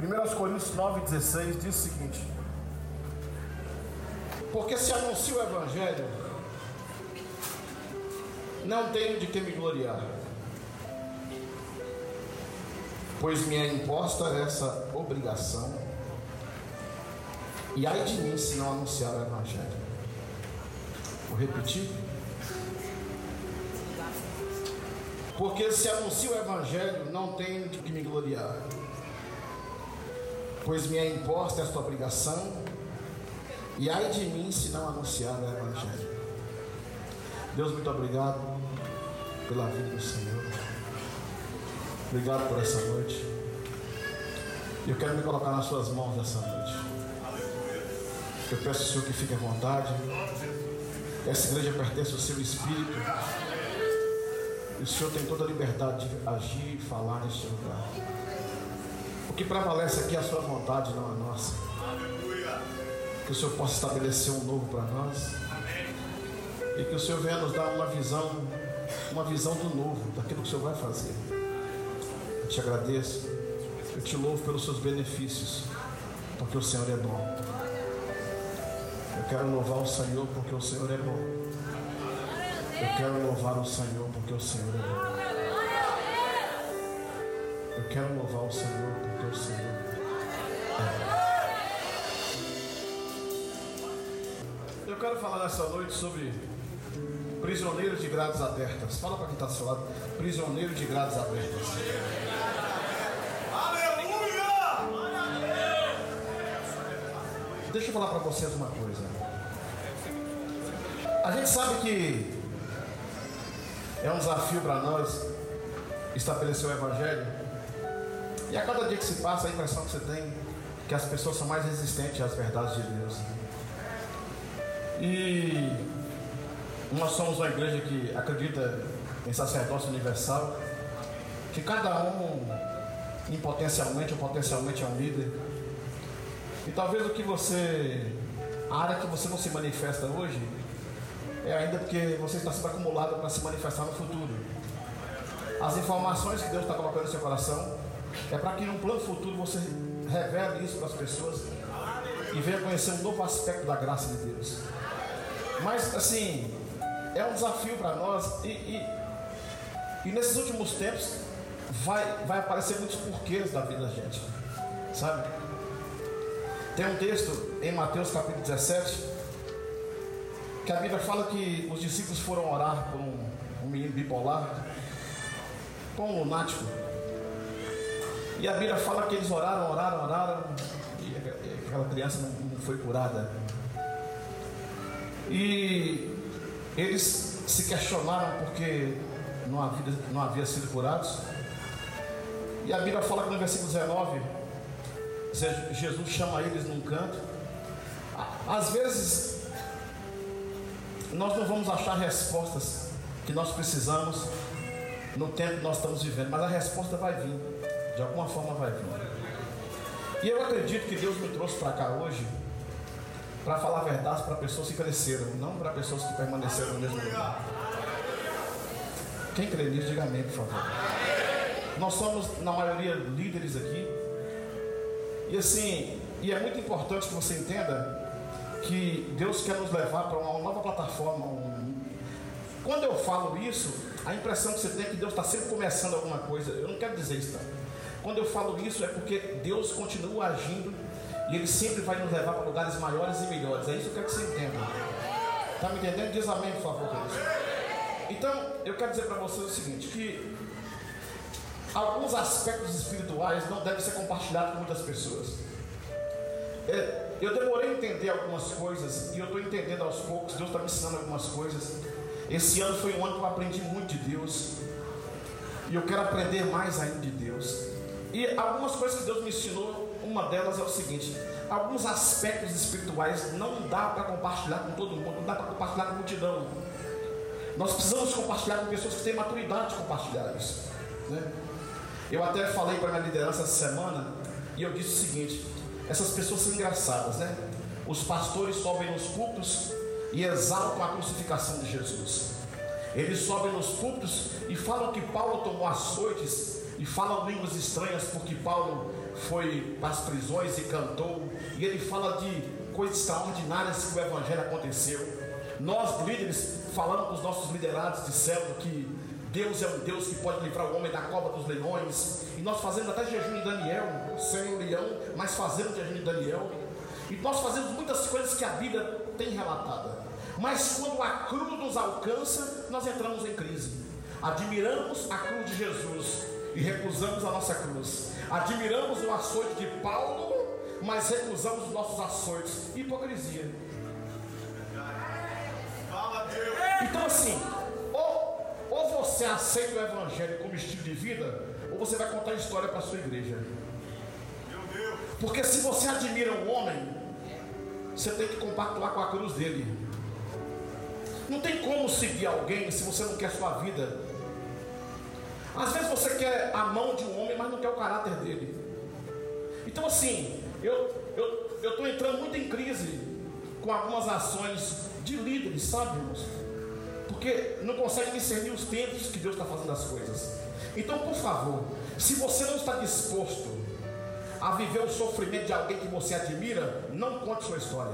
1 Coríntios 9,16 diz o seguinte: Porque se anuncia o Evangelho, não tenho de que me gloriar, pois me é imposta essa obrigação, e ai de mim se não anunciar o Evangelho. Vou repetir. Porque se anuncia o Evangelho, não tenho de que me gloriar, pois me é imposta esta obrigação, e ai de mim se não anunciar o Evangelho. Deus, muito obrigado pela vida do Senhor. Obrigado por essa noite. Eu quero me colocar nas suas mãos essa noite. Eu peço ao Senhor que fique à vontade. Essa igreja pertence ao seu espírito. E o Senhor tem toda a liberdade de agir e falar neste lugar. Que prevalece aqui é a sua vontade, não a nossa. Que o Senhor possa estabelecer um novo para nós. E que o Senhor venha nos dar uma visão, uma visão do novo, daquilo que o Senhor vai fazer. Eu te agradeço. Eu te louvo pelos seus benefícios. Porque o Senhor é bom. Eu quero louvar o Senhor porque o Senhor é bom. Eu quero louvar o Senhor porque o Senhor é bom. Eu quero louvar o Senhor Senhor. Eu quero falar nessa noite sobre prisioneiros de grades abertas. Fala para quem está ao seu lado. Prisioneiro de grades abertas. Deixa eu falar para vocês uma coisa. A gente sabe que é um desafio para nós estabelecer o Evangelho. E a cada dia que se passa, a impressão que você tem que as pessoas são mais resistentes às verdades de Deus. E nós somos uma igreja que acredita em sacerdócio universal, que cada um, impotencialmente ou potencialmente, é um líder. E talvez o que você, a área que você não se manifesta hoje, é ainda porque você está sendo acumulado para se manifestar no futuro. As informações que Deus está colocando no seu coração é para que no plano futuro você revele isso para as pessoas e venha conhecer um novo aspecto da graça de Deus. Mas assim, é um desafio para nós e, e, e, nesses últimos tempos vai, vai aparecer muitos porquês da vida da gente, sabe? Tem um texto em Mateus capítulo 17 que a Bíblia fala que os discípulos foram orar por um, um menino bipolar, por um lunático. E a Bíblia fala que eles oraram, oraram, oraram, e aquela criança não, foi curada. E eles se questionaram porque não havia, não havia sido curados. E a Bíblia fala que no versículo 19, Jesus chama eles num canto. Às vezes, nós não vamos achar respostas que nós precisamos no tempo que nós estamos vivendo, mas a resposta vai vir, de alguma forma vai vir. E eu acredito que Deus me trouxe para cá hoje para falar a verdade para pessoas que cresceram, não para pessoas que permaneceram no mesmo lugar. Quem crê nisso, diga amém, por favor. Nós somos, na maioria, líderes aqui. E assim, e é muito importante que você entenda que Deus quer nos levar para uma nova plataforma. Quando eu falo isso, a impressão que você tem é que Deus está sempre começando alguma coisa. Eu não quero dizer isso, tá? Quando eu falo isso é porque Deus continua agindo e Ele sempre vai nos levar para lugares maiores e melhores. É isso que eu quero que você entenda. Está me entendendo? Diz amém, por favor, Deus. Então, eu quero dizer para vocês o seguinte: que alguns aspectos espirituais não devem ser compartilhados com muitas pessoas. É, eu demorei a entender algumas coisas e eu estou entendendo aos poucos. Deus está me ensinando algumas coisas. Esse ano foi um ano que eu aprendi muito de Deus. E eu quero aprender mais ainda de Deus. E algumas coisas que Deus me ensinou uma delas é o seguinte: alguns aspectos espirituais não dá para compartilhar com todo mundo, não dá para compartilhar com a multidão. Nós precisamos compartilhar com pessoas que têm maturidade de compartilhar isso. Né? Eu até falei para a minha liderança essa semana e eu disse o seguinte: essas pessoas são engraçadas, né? Os pastores sobem nos cultos e exaltam a crucificação de Jesus. Eles sobem nos púlpitos e falam que Paulo tomou açoites e falam línguas estranhas porque Paulo foi para as prisões e cantou, e ele fala de coisas extraordinárias que o Evangelho aconteceu. Nós, líderes, falamos com os nossos liderados, dizendo que Deus é um Deus que pode livrar o homem da cova dos leões, e nós fazemos até jejum em Daniel, sem o leão, mas fazemos jejum em Daniel, e nós fazemos muitas coisas que a Bíblia tem relatada. Mas quando a cruz nos alcança, nós entramos em crise. Admiramos a cruz de Jesus e recusamos a nossa cruz. Admiramos o açoite de Paulo, mas recusamos os nossos açoites. Hipocrisia. Então assim, ou, ou você aceita o Evangelho como estilo de vida, ou você vai contar história para a sua igreja. Porque se você admira um homem, você tem que compactuar com a cruz dele. Não tem como seguir alguém se você não quer sua vida. Às vezes você quer a mão de um homem, mas não quer o caráter dele. Então assim, eu eu estou entrando muito em crise com algumas ações de líderes, sabe, irmãos? Porque não consegue discernir os tempos que Deus está fazendo as coisas. Então, por favor, se você não está disposto a viver o sofrimento de alguém que você admira, não conte sua história.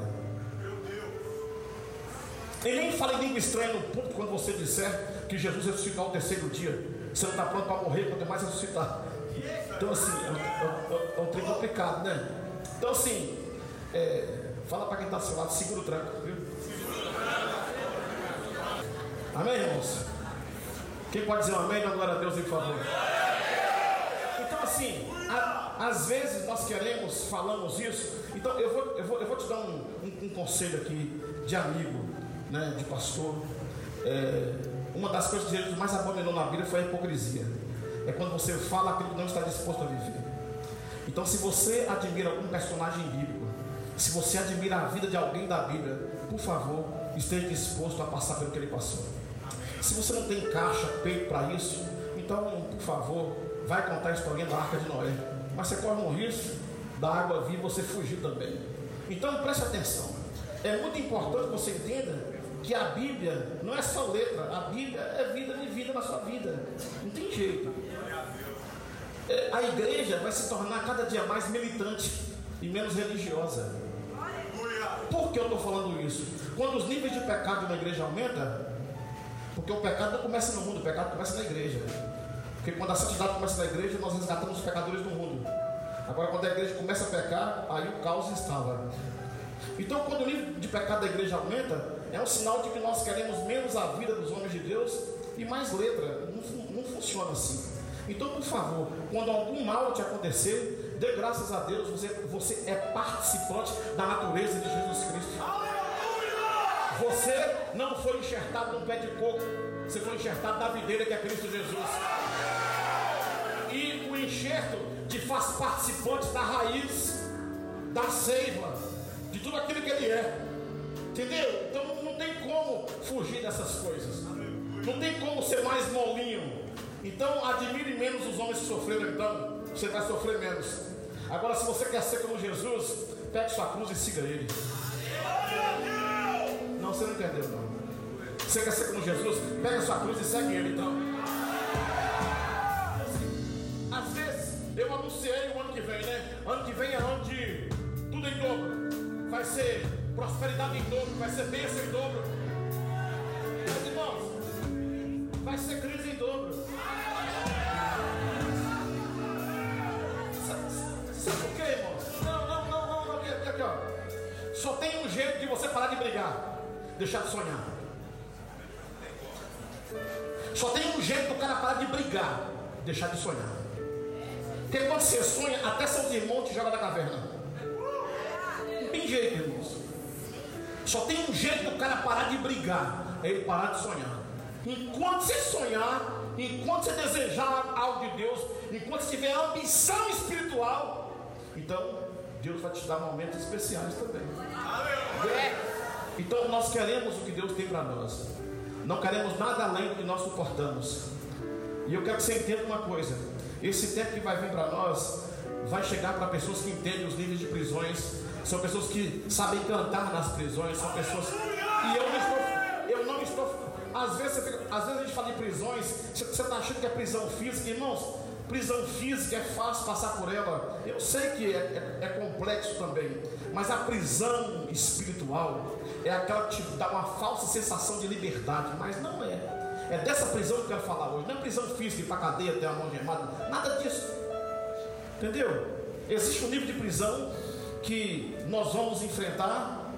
E nem fale língua estranha no público quando você disser que Jesus ressuscitou ao terceiro dia. Você não está pronto para morrer, quanto mais ressuscitar. Então, assim, é um, é um, trem complicado, né? Então, assim, é, fala para quem está ao seu lado, segura o tranco, viu? Amém, irmãos? Quem pode dizer um amém? Dá glória a Deus, por favor. Então, assim, a, às vezes nós queremos, falamos isso. Então, eu vou, eu vou, eu vou te dar um, um, um conselho aqui de amigo, né, de pastor. É, uma das coisas que Jesus mais abominou na Bíblia foi a hipocrisia. É quando você fala aquilo que não está disposto a viver. Então, se você admira algum personagem bíblico, se você admira a vida de alguém da Bíblia, por favor, esteja disposto a passar pelo que ele passou. Se você não tem caixa, peito para isso, então, por favor, vai contar a historinha da arca de Noé. Mas você corre um risco da água vir você fugir também. Então, preste atenção. É muito importante que você entenda que a Bíblia não é só letra, a Bíblia é vida vivida na sua vida. Não tem jeito. É, a igreja vai se tornar cada dia mais militante e menos religiosa. Por que eu estou falando isso? Quando os níveis de pecado uma igreja aumentam, porque o pecado não começa no mundo, o pecado começa na igreja. Porque quando a santidade começa na igreja, nós resgatamos os pecadores do mundo. Agora, quando a igreja começa a pecar, aí o caos instala. Então, quando o nível de pecado da igreja aumenta, é um sinal de que nós queremos menos a vida dos homens de Deus e mais letra. Não, não funciona assim. Então, por favor, quando algum mal te acontecer, dê graças a Deus, você, você é participante da natureza de Jesus Cristo. Você não foi enxertado num pé de coco, você foi enxertado na videira que é Cristo Jesus. E o enxerto te faz participante da raiz, da seiva, de tudo aquilo que ele é. Entendeu? Então tem como fugir dessas coisas. Não tem como ser mais molinho. Então admire menos os homens que sofreram, então você vai sofrer menos. Agora, se você quer ser como Jesus, pegue sua cruz e siga ele. Não, você não entendeu, não. Você quer ser como Jesus? Pega sua cruz e segue ele, então. Às vezes, eu anunciei o ano que vem, né? Ano que vem é ano de tudo em dobro. Vai ser prosperidade em dobro, vai ser bênção em dobro. Meus irmãos, vai ser crise em dobro. Sabe por quê, irmãos? Não, não, não, não, não. Aqui, aqui, ó. Só tem um jeito de você parar de brigar deixar de sonhar. Só tem um jeito do cara parar de brigar, deixar de sonhar. Porque quando você sonha, até seus irmãos te jogam da caverna. Não tem jeito. Só tem um jeito do cara parar de brigar, é ele parar de sonhar. Enquanto você sonhar, enquanto você desejar algo de Deus, enquanto você tiver ambição espiritual, então Deus vai te dar momentos especiais também. É. Então nós queremos o que Deus tem para nós. Não queremos nada além do que nós suportamos. E eu quero que você entenda uma coisa: esse tempo que vai vir para nós vai chegar para pessoas que entendem os níveis de prisões, são pessoas que sabem cantar nas prisões, são pessoas. E eu não estou, eu não estou. Às vezes, fica, às vezes a gente fala em prisões, você está achando que é prisão física, irmãos. prisão física é fácil passar por ela. Eu sei que é, é, é complexo também, mas a prisão espiritual é aquela que te dá uma falsa sensação de liberdade, mas não é. É dessa prisão que eu quero falar hoje. Não é prisão física, ir para cadeia, ter a mão gemada, nada disso. Entendeu? Existe um nível de prisão que nós vamos enfrentar,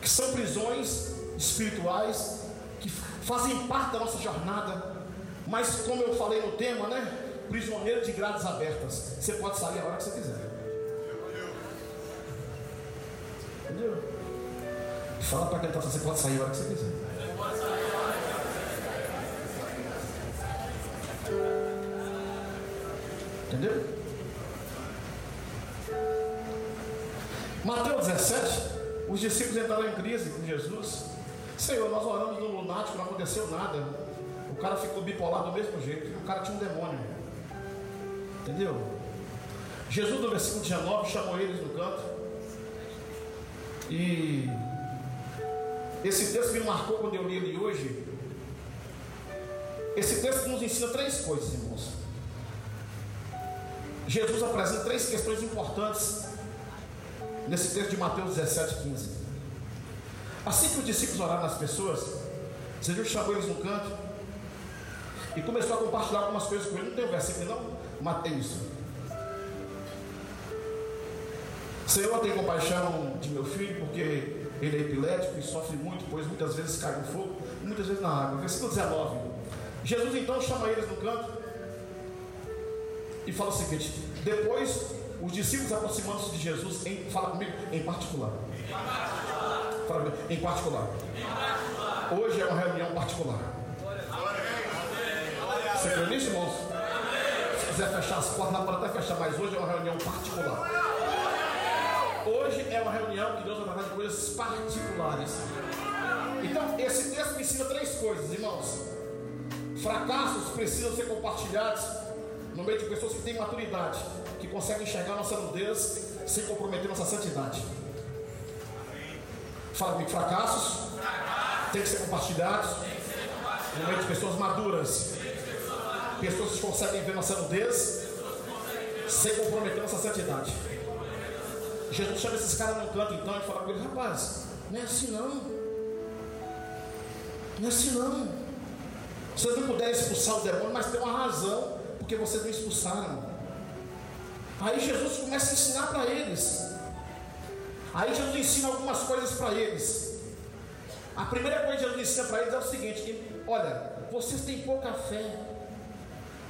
que são prisões espirituais, que fazem parte da nossa jornada. Mas como eu falei no tema, né? Prisioneiro de grades abertas. Você pode sair a hora que você quiser. Entendeu? Fala para quem está você pode sair a hora que você quiser. Entendeu? Mateus 17, os discípulos entraram em crise com Jesus. Senhor, nós oramos no lunático, não aconteceu nada. O cara ficou bipolar do mesmo jeito. O cara tinha um demônio. Entendeu? Jesus, no versículo 19, chamou eles no canto. E esse texto me marcou quando eu li ele hoje. Esse texto nos ensina três coisas, irmãos. Jesus apresenta três questões importantes nesse texto de Mateus 17, 15. Assim que os discípulos oraram nas pessoas, Jesus chamou eles no canto e começou a compartilhar algumas coisas com eles. Não tem um versículo, não? Matei isso. Senhor, tem compaixão de meu filho, porque ele é epilético e sofre muito, pois muitas vezes cai no fogo muitas vezes na água. Versículo 19. Jesus então chama eles no canto e fala o seguinte: depois os discípulos aproximando-se de Jesus, em, fala comigo, em particular. Fala comigo, em particular. Hoje é uma reunião particular. Você crê nisso, irmãos? Se quiser fechar as portas, não pode até fechar, mas hoje é uma reunião particular. Hoje é uma reunião que Deus vai tratar de coisas particulares. Então, esse texto me ensina três coisas, irmãos. Fracassos precisam ser compartilhados no meio de pessoas que têm maturidade, que conseguem enxergar nossa nudez sem comprometer nossa santidade. Fala comigo, fracassos tem que ser compartilhados no meio de pessoas maduras, pessoas que conseguem ver nossa nudez sem comprometer nossa santidade. Jesus chama esses caras no canto então e fala com eles, rapaz, não é assim não. Não é assim não. Vocês não puderem expulsar o demônio, mas tem uma razão porque vocês não expulsaram. Aí Jesus começa a ensinar para eles. Aí Jesus ensina algumas coisas para eles. A primeira coisa que Jesus ensina para eles é o seguinte: que, olha, vocês têm pouca fé.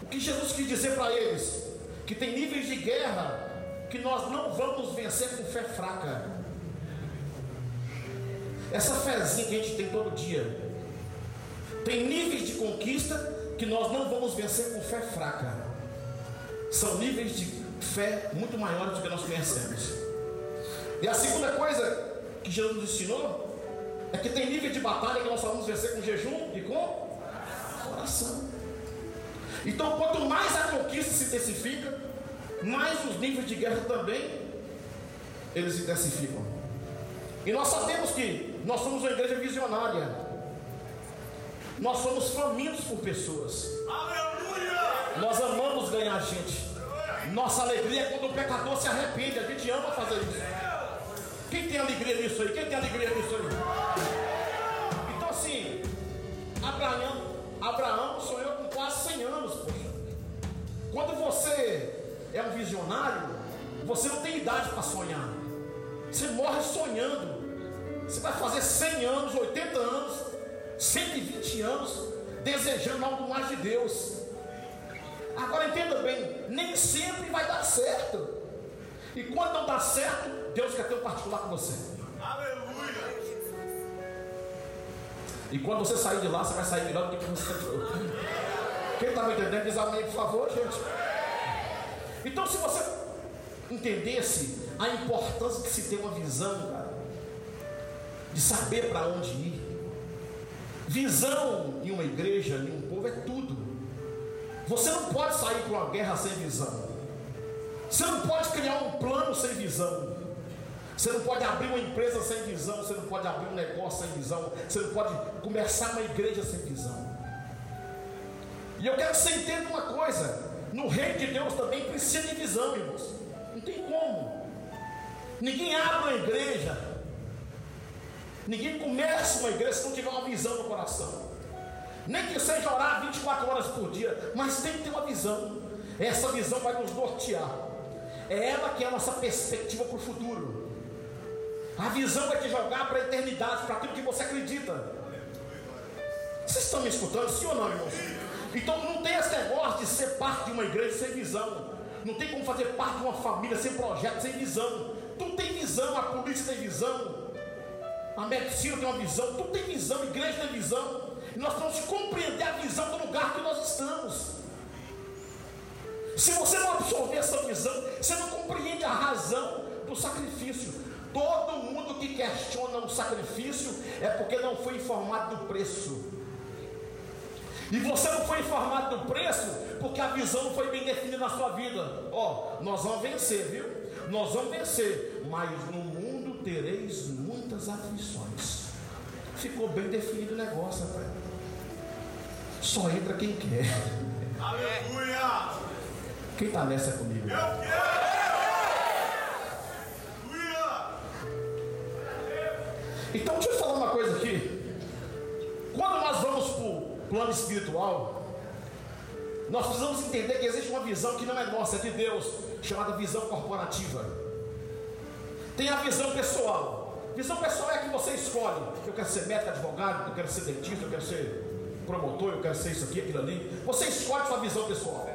O que Jesus quis dizer para eles? Que tem níveis de guerra que nós não vamos vencer com fé fraca. Essa fezinha que a gente tem todo dia. Tem níveis de conquista que nós não vamos vencer com fé fraca. São níveis de fé muito maiores do que nós conhecemos. E a segunda coisa que Jesus nos ensinou é que tem nível de batalha que nós só vamos vencer com jejum e com oração. Então, quanto mais a conquista se intensifica, mais os níveis de guerra também eles se intensificam. E nós sabemos que nós somos uma igreja visionária. Nós somos famintos por pessoas. Aleluia! Nós amamos ganhar gente. Nossa alegria é quando o pecador se arrepende. A gente ama fazer isso. Quem tem alegria nisso aí? Quem tem alegria nisso aí? Então assim, Abraão, Abraão sonhou com quase 100 anos, poxa. Quando você é um visionário, você não tem idade para sonhar. Você morre sonhando. Você vai fazer 100 anos, 80 anos, 120 anos desejando algo mais de Deus. Agora entenda bem, nem sempre vai dar certo. E quando não dá certo, Deus quer ter um particular com você. Aleluia! E quando você sair de lá, você vai sair melhor do que você entrou. Quem está me entendendo, diz amém, por favor, gente. Então, se você entendesse a importância de se ter uma visão, cara, de saber para onde ir, Visão em uma igreja, em um povo, é tudo. Você não pode sair para uma guerra sem visão. Você não pode criar um plano sem visão. Você não pode abrir uma empresa sem visão. Você não pode abrir um negócio sem visão. Você não pode começar uma igreja sem visão. E eu quero que você entenda uma coisa: No reino de Deus também precisa de visão, irmãos. Não tem como. Ninguém abre uma igreja. Ninguém começa uma igreja se não tiver uma visão no coração. Nem que seja orar 24 horas por dia, mas tem que ter uma visão. Essa visão vai nos nortear. É ela que é a nossa perspectiva para o futuro. A visão vai te jogar para a eternidade, para aquilo que você acredita. Vocês estão me escutando, sim ou não, irmãos? Então não tem esse negócio de ser parte de uma igreja sem visão. Não tem como fazer parte de uma família sem projeto, sem visão. Tu tem visão, a polícia tem visão, a medicina tem uma visão, tu tem visão, a igreja tem visão. E nós temos que compreender a visão do lugar que nós estamos. Se você não absorver essa visão, você não compreende a razão do sacrifício. Todo mundo que questiona o sacrifício é porque não foi informado do preço. E você não foi informado do preço porque a visão não foi bem definida na sua vida. Ó, oh, nós vamos vencer, viu? Nós vamos vencer, mas mundo tereis muitas aflições. Ficou bem definido o negócio, rapaz. Só entra quem quer. Aleluia! Quem está nessa comigo? Eu quero! Então deixa eu falar uma coisa aqui. Quando nós vamos para o plano espiritual, nós precisamos entender que existe uma visão que não é nossa, é de Deus, chamada visão corporativa. Tem a visão pessoal. Visão pessoal é a que você escolhe. Eu quero ser médico, advogado, eu quero ser dentista, eu quero ser promotor, eu quero ser isso aqui, aquilo ali. Você escolhe sua visão pessoal.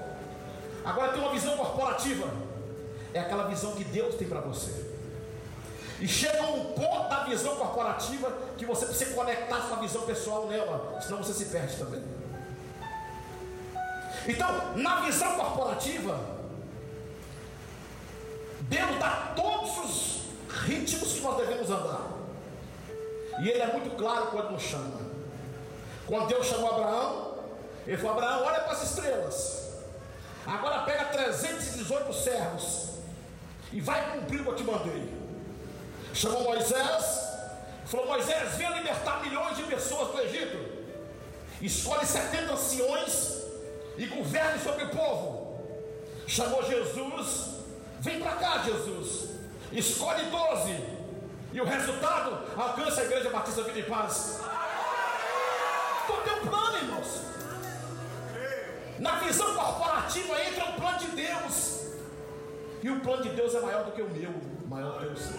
Agora tem uma visão corporativa. É aquela visão que Deus tem para você. E chega um ponto da visão corporativa que você precisa conectar sua visão pessoal nela, senão você se perde também. Então, na visão corporativa, Deus dá todos os ritmos que nós devemos andar. E Ele é muito claro quando nos chama. Quando Deus chamou Abraão, Ele falou: Abraão, olha para as estrelas. Agora pega 318 servos e vai cumprir o que eu te mandei. Chamou Moisés, falou: Moisés, venha libertar milhões de pessoas do Egito. Escolhe 70 anciões e governe sobre o povo. Chamou Jesus, vem para cá, Jesus. Escolhe 12. E o resultado alcança a igreja Batista Vida e Paz. Então tem um plano, irmãos. Na visão corporativa entra o plano de Deus. E o plano de Deus é maior do que o meu, maior do que o seu.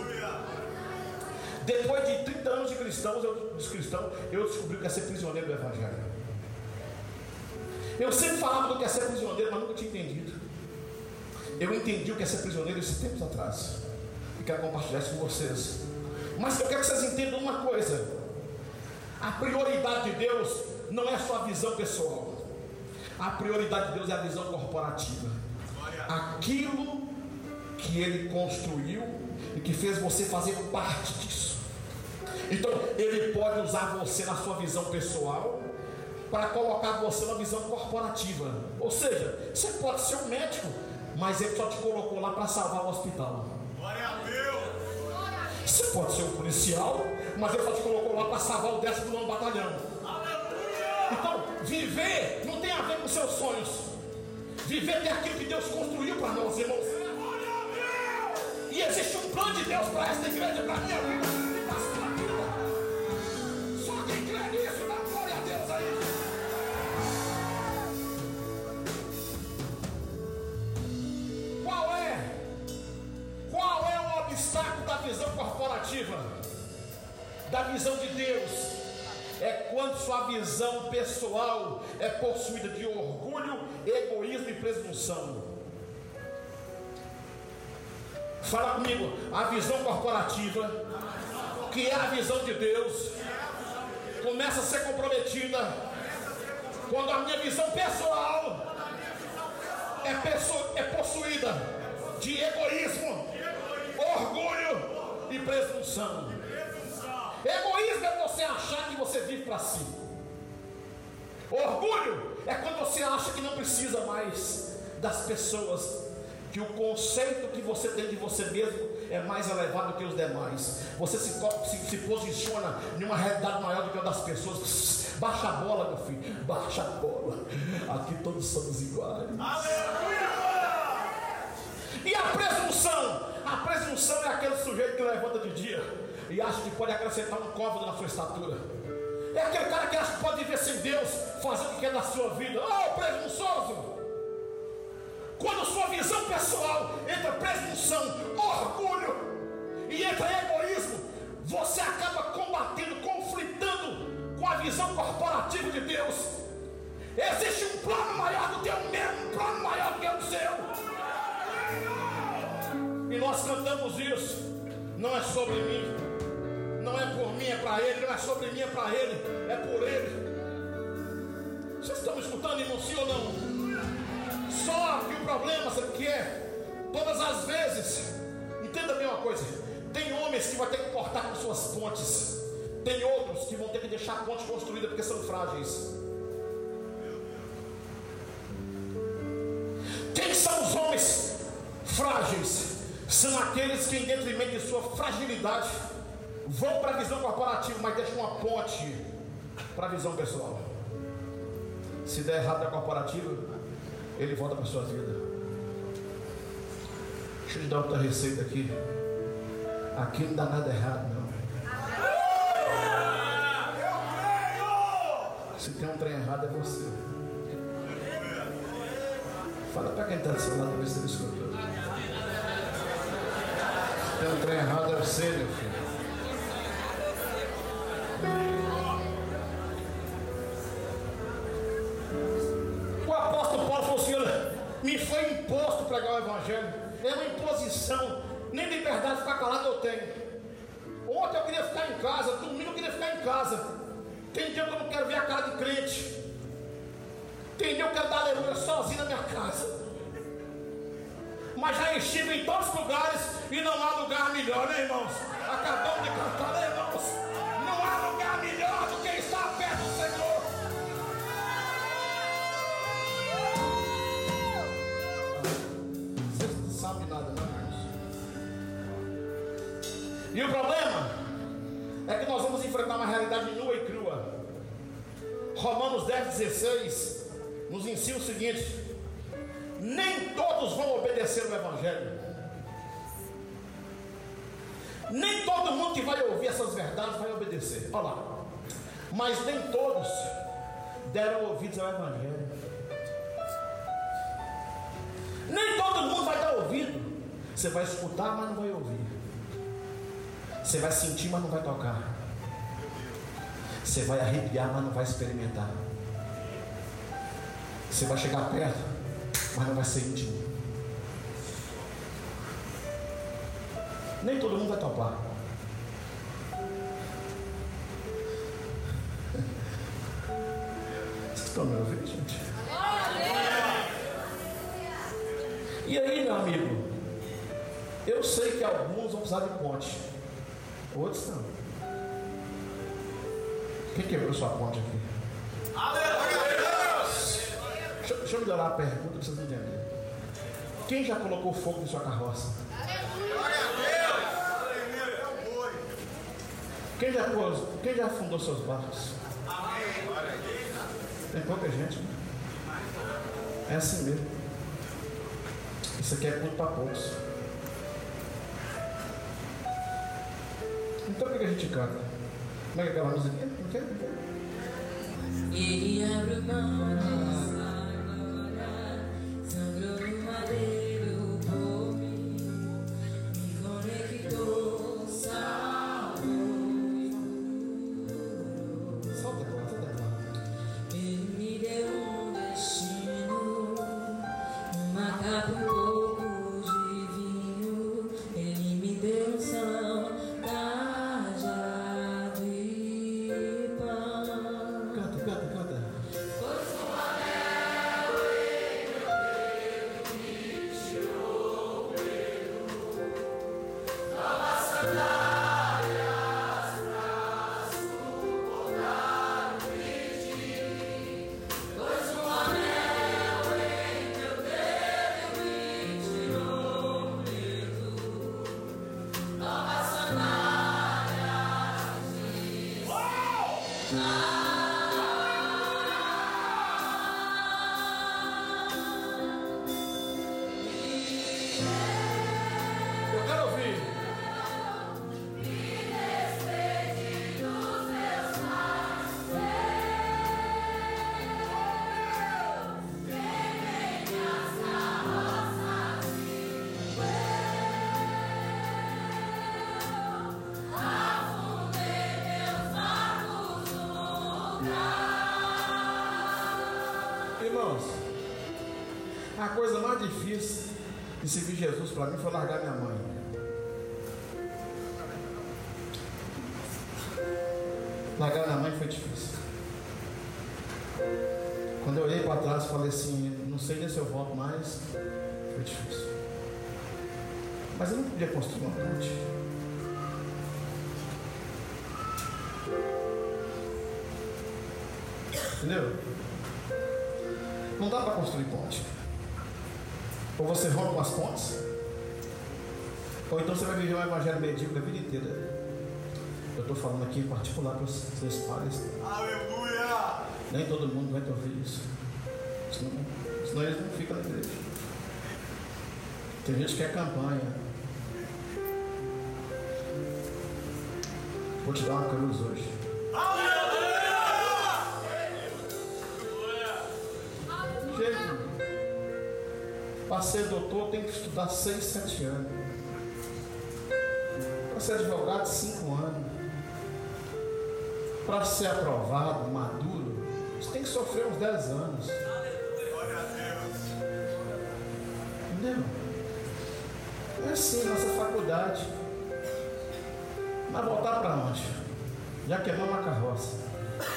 Depois de 30 anos de cristãos, eu, de cristão, eu descobri que é ser prisioneiro do Evangelho. Eu sempre falava do que é ser prisioneiro, mas nunca tinha entendido. Eu entendi o que é ser prisioneiro esses tempos atrás. E quero compartilhar isso com vocês. Mas eu quero que vocês entendam uma coisa: a prioridade de Deus não é a visão pessoal. A prioridade de Deus é a visão corporativa. Aquilo que Ele construiu e que fez você fazer parte disso. Então, Ele pode usar você na sua visão pessoal para colocar você na visão corporativa. Ou seja, você pode ser um médico, mas Ele só te colocou lá para salvar o hospital. Deus! Você pode ser um policial, mas Ele só te colocou lá para salvar o décimo nono batalhão. Então, viver não tem a ver com seus sonhos. Viver tem aquilo que Deus construiu para nós, irmãos. E existe um plano de Deus para esta igreja, para a minha vida. Da visão de Deus? É quando sua visão pessoal é possuída de orgulho, egoísmo e presunção. Fala comigo, a visão corporativa, que é a visão de Deus, começa a ser comprometida quando a minha visão pessoal é, é possuída de egoísmo, orgulho e presunção. Egoísmo é você achar que você vive para si. Orgulho é quando você acha que não precisa mais das pessoas que o conceito que você tem de você mesmo é mais elevado que os demais. Você se, se, se posiciona em uma realidade maior do que a das pessoas. Baixa a bola, meu filho, baixa a bola. Aqui todos somos iguais. Aleluia! E a presunção? A presunção é aquele sujeito que levanta de dia e acha que pode acrescentar um côvado na sua estatura. É aquele cara que acha que pode viver sem Deus, fazer o que quer na sua vida. Oh, presunçoso! Quando sua visão pessoal entra presunção, orgulho e entra egoísmo, você acaba combatendo, conflitando com a visão corporativa de Deus. Existe um plano maior do que o meu, um plano maior do que o seu. E nós cantamos isso. Não é sobre mim, não é por mim, é para Ele, não é sobre mim, é para Ele, é por Ele. Vocês estão me escutando, irmão, sim ou não? Só que o problema, sabe o que é? Todas as vezes, entenda bem uma coisa: tem homens que vão ter que cortar com suas pontes, tem outros que vão ter que deixar a ponte construída porque são frágeis. Quem são os homens frágeis? São aqueles que, em detrimento de sua fragilidade, vão para a visão corporativa, mas deixam uma ponte para a visão pessoal. Se der errado na corporativa, ele volta para a sua vida. Deixa eu te dar outra receita aqui. Aqui não dá nada errado, não. Se tem um trem errado, é você. Fala para quem está do seu lado, ver se ele escutou. Tem um trem errado, é você, meu filho. Me foi imposto pregar o Evangelho. É uma imposição. Nem liberdade de ficar calado eu tenho. Ontem eu queria ficar em casa, domingo eu queria ficar em casa. Tem dia que eu não quero ver a cara de crente. Tem dia que eu quero dar aleluia sozinho na minha casa. Mas já estive em todos os lugares e não há lugar melhor, né, irmãos? Acabamos de cantar, né, irmãos? Não há lugar melhor do que estar perto do Senhor. E o problema é que nós vamos enfrentar uma realidade nua e crua. Romanos 10, 16 nos ensina o seguinte: nem todos vão o Evangelho. Nem todo mundo que vai ouvir essas verdades vai obedecer. Olha lá. Mas nem todos deram ouvidos ao Evangelho. Nem todo mundo vai dar ouvido. Você vai escutar, mas não vai ouvir. Você vai sentir, mas não vai tocar. Você vai arrepiar, mas não vai experimentar. Você vai chegar perto, mas não vai ser íntimo. Nem todo mundo vai topar. Vocês estão me ouvindo, gente? E aí, meu amigo? Eu sei que alguns vão precisar de ponte. Outros não. Quem quebrou sua ponte aqui? Aleluia! Deixa, deixa eu melhorar a pergunta para vocês entenderem. Quem já colocou fogo em sua carroça? Quem já, pôs, quem já fundou seus barcos? Tem pouca gente. Né? É assim mesmo. Isso aqui é culto para poucos. Então por que a gente canta? Como é que é aquela musiquinha? Não quer? Não quer? Seguir Jesus para mim foi largar minha mãe. Largar minha mãe foi difícil. Quando eu olhei para trás, falei assim: não sei nem se eu volto mais. Foi difícil. Mas eu não podia construir uma ponte. Entendeu? Não dá para construir ponte. Ou você rompe as pontes, ou então você vai viver um evangelho medíocre a vida inteira. Eu estou falando aqui em particular para os seus pais. Aleluia! Nem todo mundo vai te ouvir isso. Senão, senão eles não ficam na igreja. Tem gente que quer campanha. Vou te dar uma cruz hoje. Para ser doutor tem que estudar 6, 7 anos. Para ser advogado, 5 anos. Para ser aprovado, maduro, você tem que sofrer uns 10 anos. Entendeu? É assim, nossa faculdade. Mas voltar para onde? Já queimamos a carroça.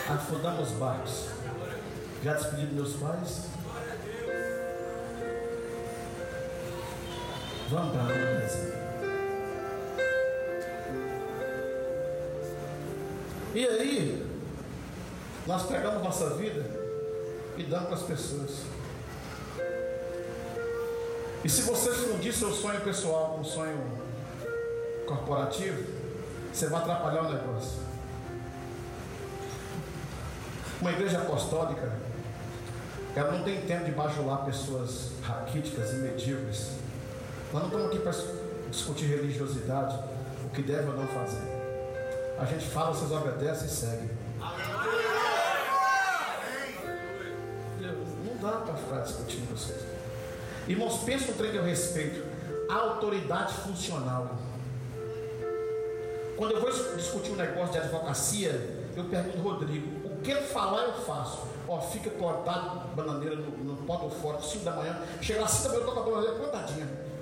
Afundamos os barcos. Já despedi meus pais. Vamos para onde? E aí, nós pegamos nossa vida e damos para as pessoas. E se você fundir seu sonho pessoal com um sonho corporativo, você vai atrapalhar o negócio. Uma igreja apostólica, ela não tem tempo de bajular pessoas raquíticas e medíocres. Nós não estamos aqui para discutir religiosidade, o que deve ou não fazer. A gente fala, vocês obedecem e seguem. Não dá para ficar discutindo vocês. Irmãos, pensa um trem que eu respeito. A autoridade funcional. Quando eu vou discutir um negócio de advocacia, eu pergunto ao Rodrigo, o que ele falar eu faço. Ó, fica plantado bananeira no, no pó do forte, 5 da manhã, chega lá 5 da manhã, eu a bananeira plantadinha.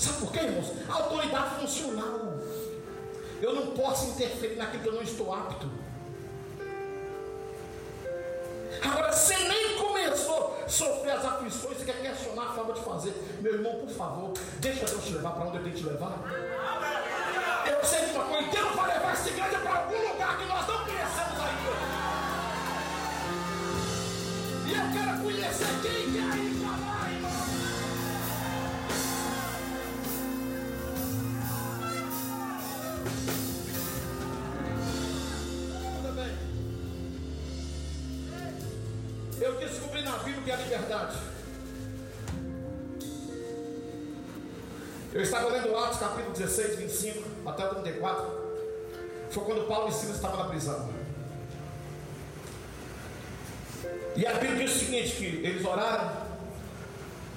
Sabe por quê, irmãos? A autoridade funcional. Eu não posso interferir naquilo que eu não estou apto. Agora, você nem começou a sofrer as aflições, você quer questionar a forma de fazer. Meu irmão, por favor, deixa Deus te levar para onde eu tenho que te levar. Eu sei de uma coisa, Deus vai levar essa igreja para algum lugar que nós não conhecemos ainda. E eu quero conhecer quem quer ir para Bíblia que é liberdade. Eu estava lendo Atos capítulo 16, 25 até 34. Foi quando Paulo e Silas estavam na prisão. E a Bíblia diz o seguinte: que eles oraram,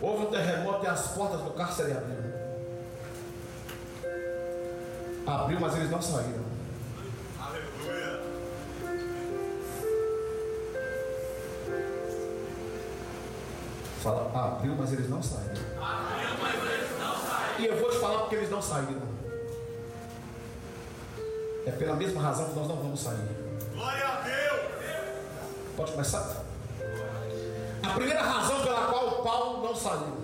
houve um terremoto e as portas do cárcere abriram. Abriu, mas eles não saíram. Fala, abriu, mas eles não saíram. E eu vou te falar porque eles não saíram. É pela mesma razão que nós não vamos sair. Glória a Deus. Pode começar? A primeira razão pela qual Paulo não saiu.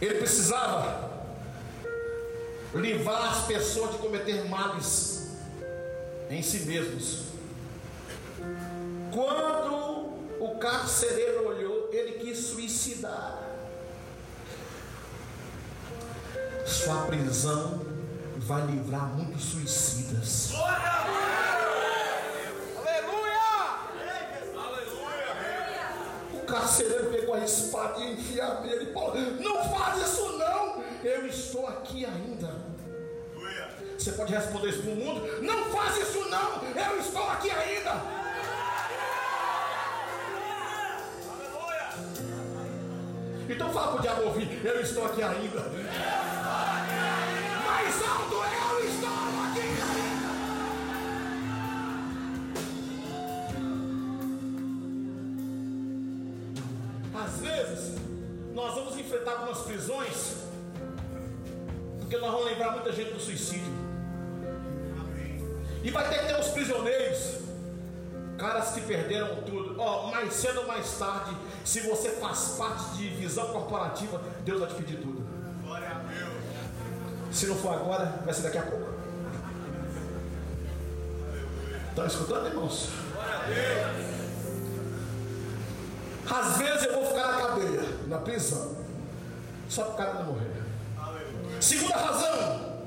Ele precisava livrar as pessoas de cometer males em si mesmos. Quando o carcereiro olhou, ele quis suicidar. Sua prisão vai livrar muitos suicidas. O carcereiro pegou a espada e enfiou nele e falou: Não faz isso não, eu estou aqui ainda. Você pode responder isso para o mundo: Não faz isso não, eu estou aqui ainda. Então fala pro diabo ouvir, eu estou aqui ainda. Eu estou aqui ainda. Mais alto, eu estou aqui ainda. Às vezes, nós vamos enfrentar algumas prisões, porque nós vamos lembrar muita gente do suicídio. E vai ter que ter os prisioneiros caras que perderam tudo. Ó, oh, mais cedo ou mais tarde, se você faz parte de visão corporativa, Deus vai te pedir tudo. Glória a Deus. Se não for agora, vai ser daqui a pouco. Estão escutando, irmãos? Glória a Deus. Às vezes eu vou ficar na cadeia, na prisão, só para o cara não morrer. Segunda razão,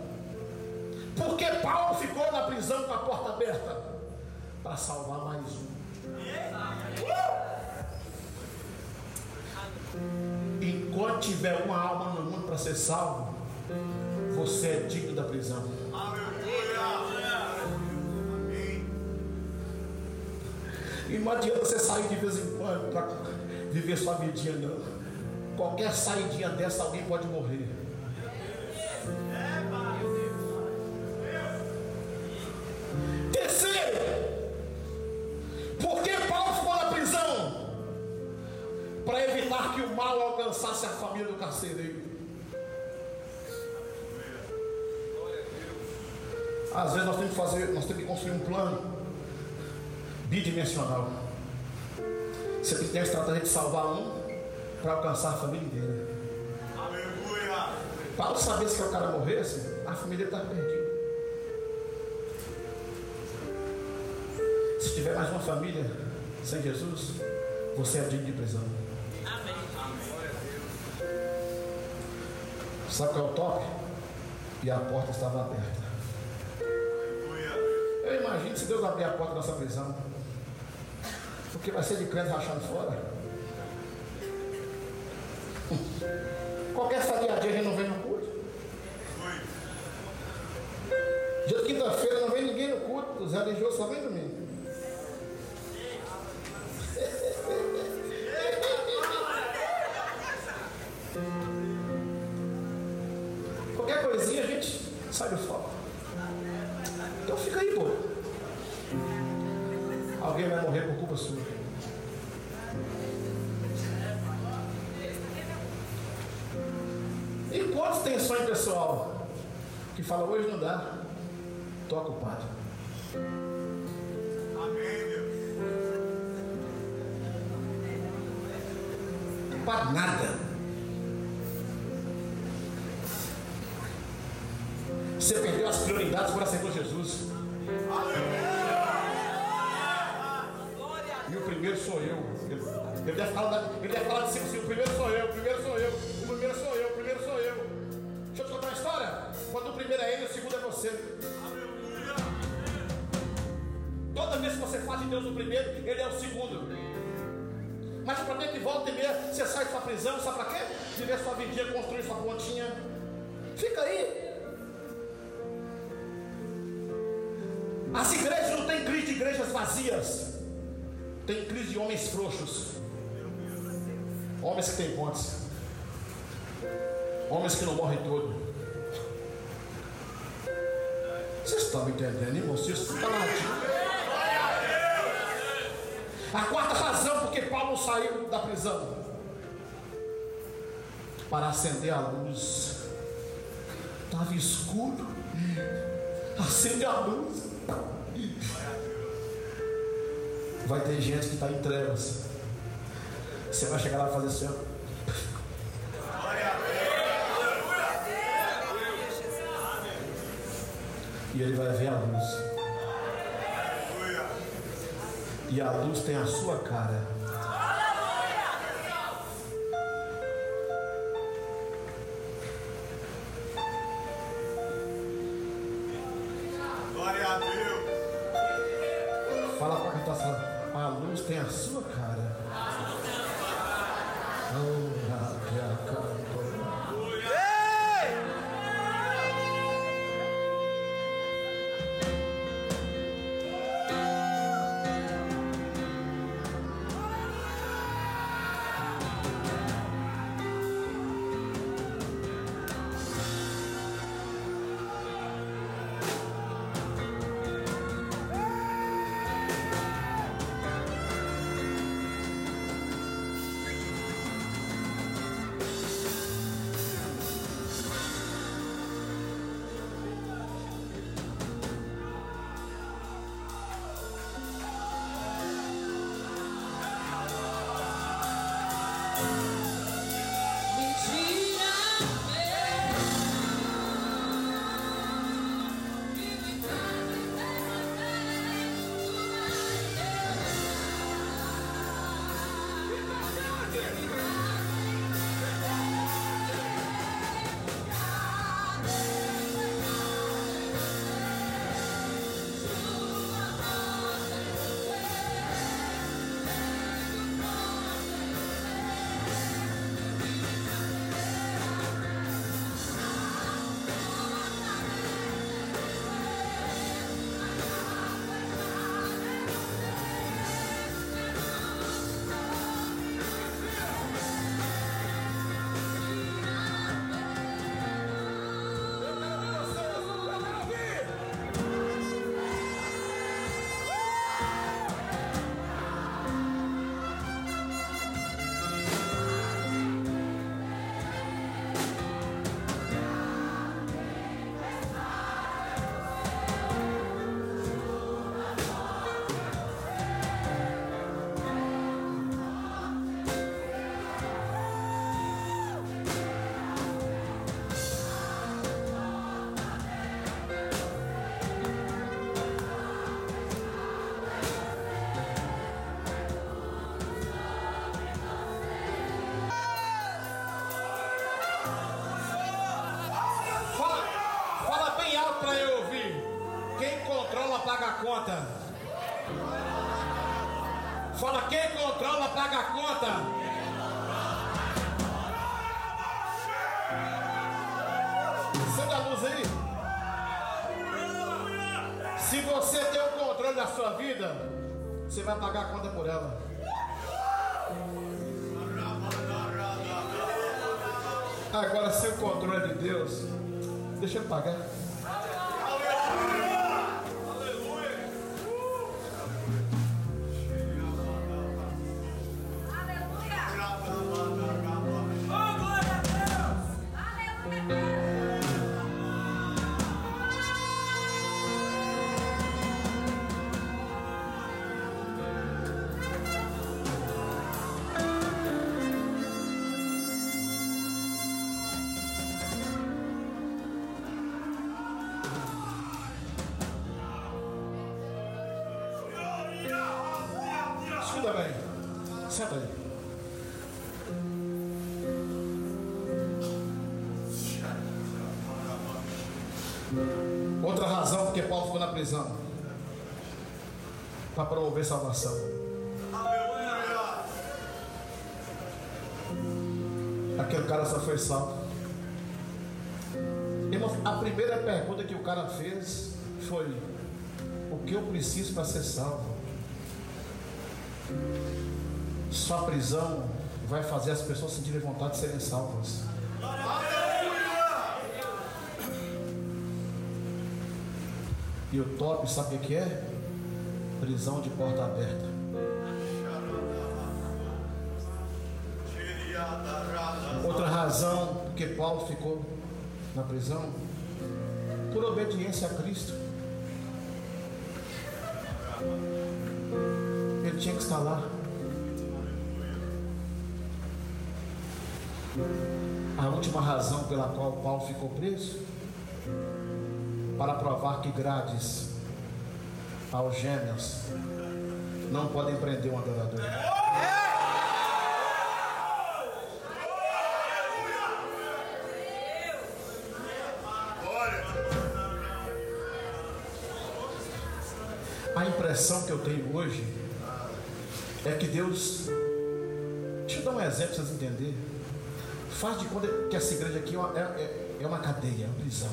porque Paulo ficou na prisão com a porta aberta para salvar mais um. Enquanto tiver uma alma no mundo para ser salvo, você é digno da prisão. E não adianta você sair de vez em quando para viver sua vidinha, não. Qualquer saidinha dessa, alguém pode morrer. Alcançasse a família do carcereiro. Às vezes nós temos que fazer, nós temos que construir um plano bidimensional. Você tem que ter a estratégia de salvar um para alcançar a família inteira. Aleluia! Paulo sabia se o cara morresse, a família está perdida. Se tiver mais uma família sem Jesus, você é digno de prisão. Sabe qual é o top? E a porta estava aberta. Eu imagino se Deus abrir a porta dessa prisão. Porque vai ser de crente rachando fora. Qualquer fadiadinha a gente não vem no culto. Dia de quinta-feira não vem ninguém no culto. Os religiosos só vem pessoal? Que fala, hoje não dá. Toca o padre. Amém, Deus. Para nada. Você perdeu as prioridades para ser com Jesus. Aleluia primeiro sou eu. Ele, deve falar, ele deve falar de si o o primeiro sou eu, vez que você faz de Deus o primeiro, ele é o segundo. Mas para que volta e meia, você sai de sua prisão, sabe para quê? Viver sua vidinha, construir sua pontinha. Fica aí. As igrejas não têm crise de igrejas vazias. Tem crise de homens frouxos. Homens que têm pontes. Homens que não morrem todo. Vocês estão me entendendo, irmão? Vocês estão A quarta razão porque Paulo saiu da prisão para acender a luz. Estava escuro. Acende a luz. Vai ter gente que está em trevas. Você vai chegar lá e fazer assim. E ele vai ver a luz. E a luz tem a sua cara. Sua vida, você vai pagar a conta por ela. Agora, sem o controle de Deus, deixa eu pagar. Prisão. Para promover salvação. Aquele cara só foi salvo. Irmãos, a primeira pergunta que o cara fez foi: O que eu preciso para ser salvo? Sua prisão vai fazer as pessoas sentirem vontade de serem salvas. E o top, sabe o que é? Prisão de porta aberta. Outra razão porque Paulo ficou na prisão, por obediência a Cristo. Ele tinha que estar lá. A última razão pela qual Paulo ficou preso, para provar que grades algemas não podem prender um adorador. A impressão que eu tenho hoje é que Deus. Deixa eu dar um exemplo para vocês entenderem. Faz de conta que essa igreja aqui é uma, é, é uma cadeia, é uma prisão.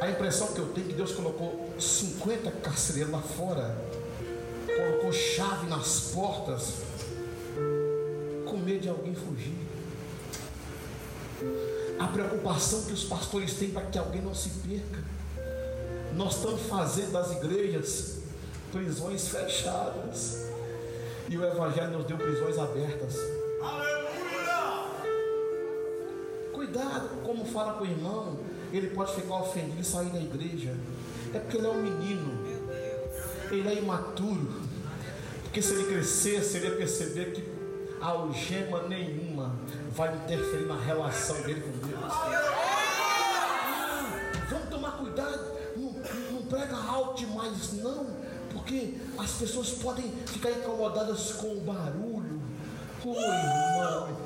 A impressão que eu tenho é que Deus colocou 50 carcereiros lá fora, colocou chave nas portas, com medo de alguém fugir. A preocupação que os pastores têm para que alguém não se perca. Nós estamos fazendo das igrejas prisões fechadas. E o Evangelho nos deu prisões abertas. Cuidado como fala com o irmão. Ele pode ficar ofendido e sair da igreja. É porque ele é um menino. Ele é imaturo. Porque se ele crescesse, ele ia perceber que algema nenhuma vai interferir na relação dele com Deus. Vamos tomar cuidado. Não, não prega alto demais, não. Porque as pessoas podem ficar incomodadas com o barulho. Oi, irmão,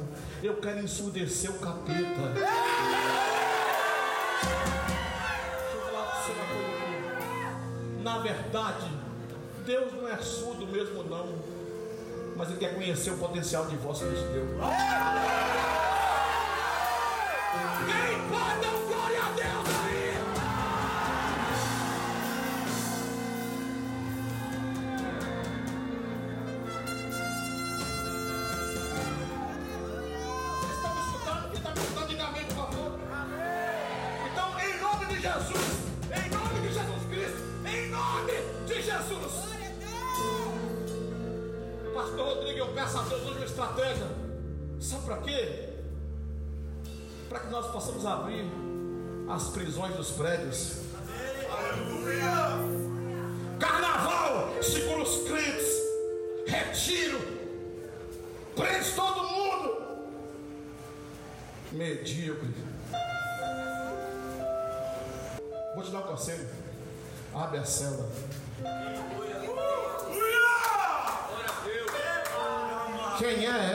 eu quero ensurdecer o capeta. Verdade, Deus não é surdo mesmo, não. Mas Ele quer conhecer o potencial de voz que Ele te deu. Quem pode dar glória a Deus aí? Nós possamos abrir as prisões dos prédios. Carnaval, segura os crentes, retiro, prende todo mundo. Medíocre. Vou te dar um conselho. Abre a cela. Quem é? é.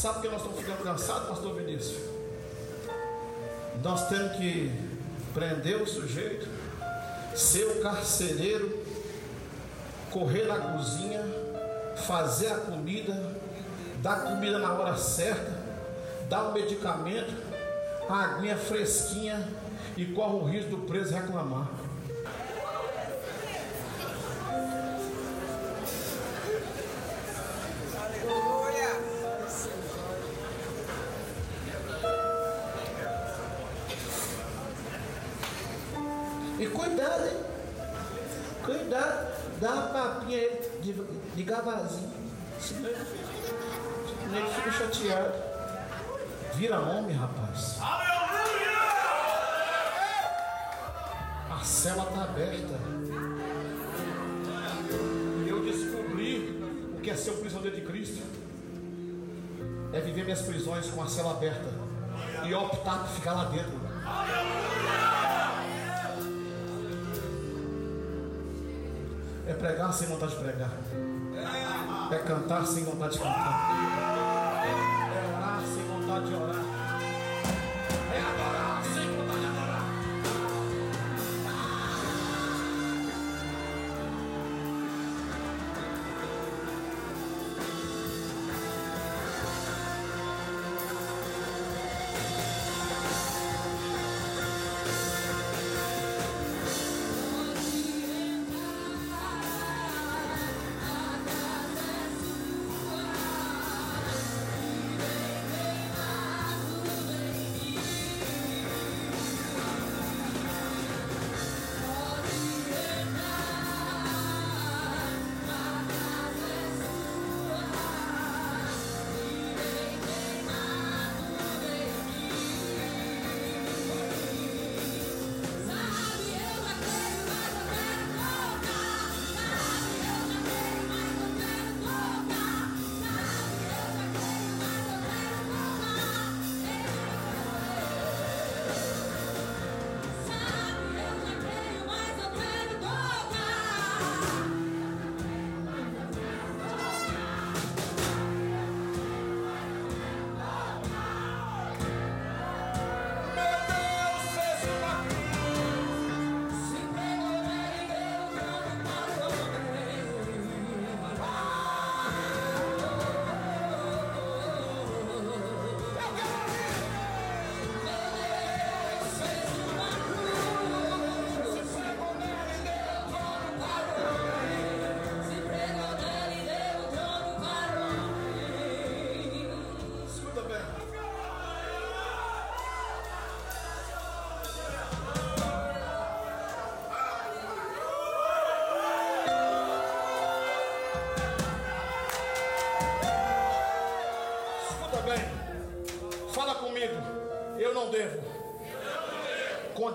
Sabe por que nós estamos ficando cansados, pastor Vinícius? Nós temos que prender o sujeito, ser o carcereiro, correr na cozinha, fazer a comida, dar comida na hora certa, dar o medicamento, a aguinha fresquinha e corre o risco do preso reclamar. Chateado. Vira homem, rapaz. A cela está aberta. E eu descobri o que é ser um prisioneiro de Cristo. É viver minhas prisões com a cela aberta. E optar por ficar lá dentro. É pregar sem vontade de pregar. É cantar sem vontade de cantar. É orar sem vontade de orar.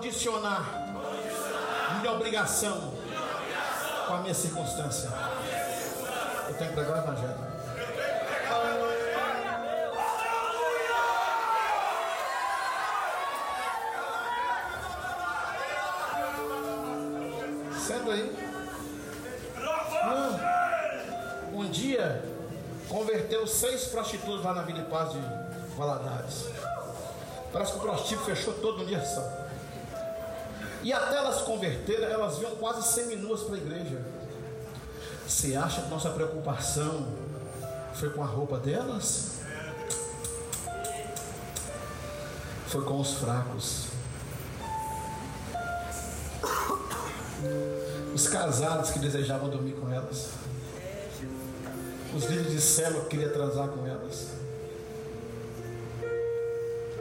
Condicionar minha obrigação com a minha circunstância. Eu tenho que pregar o evangelho. Senta aí. Um, dia converteu seis prostitutas lá na Vila de Paz de Valadares. Parece que o prostíbulo fechou todo no dia só. E até elas se converterem, elas vinham quase seminuas para a igreja. Você acha que nossa preocupação foi com a roupa delas? Foi com os fracos. Os casados que desejavam dormir com elas. Os líderes de célula que queriam transar com elas.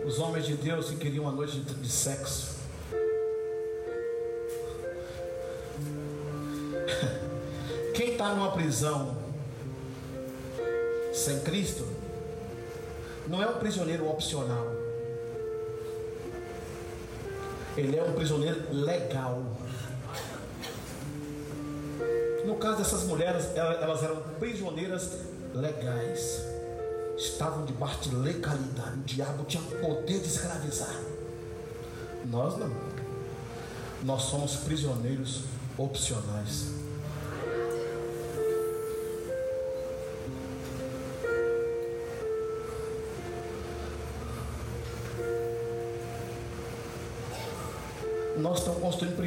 Os homens de Deus que queriam uma noite de sexo. Numa prisão sem Cristo não é um prisioneiro opcional. Ele é um prisioneiro legal. No caso dessas mulheres, ela- elas eram prisioneiras legais. Estavam debaixo de legalidade. O diabo tinha poder de escravizar. Nós não. Nós somos prisioneiros opcionais.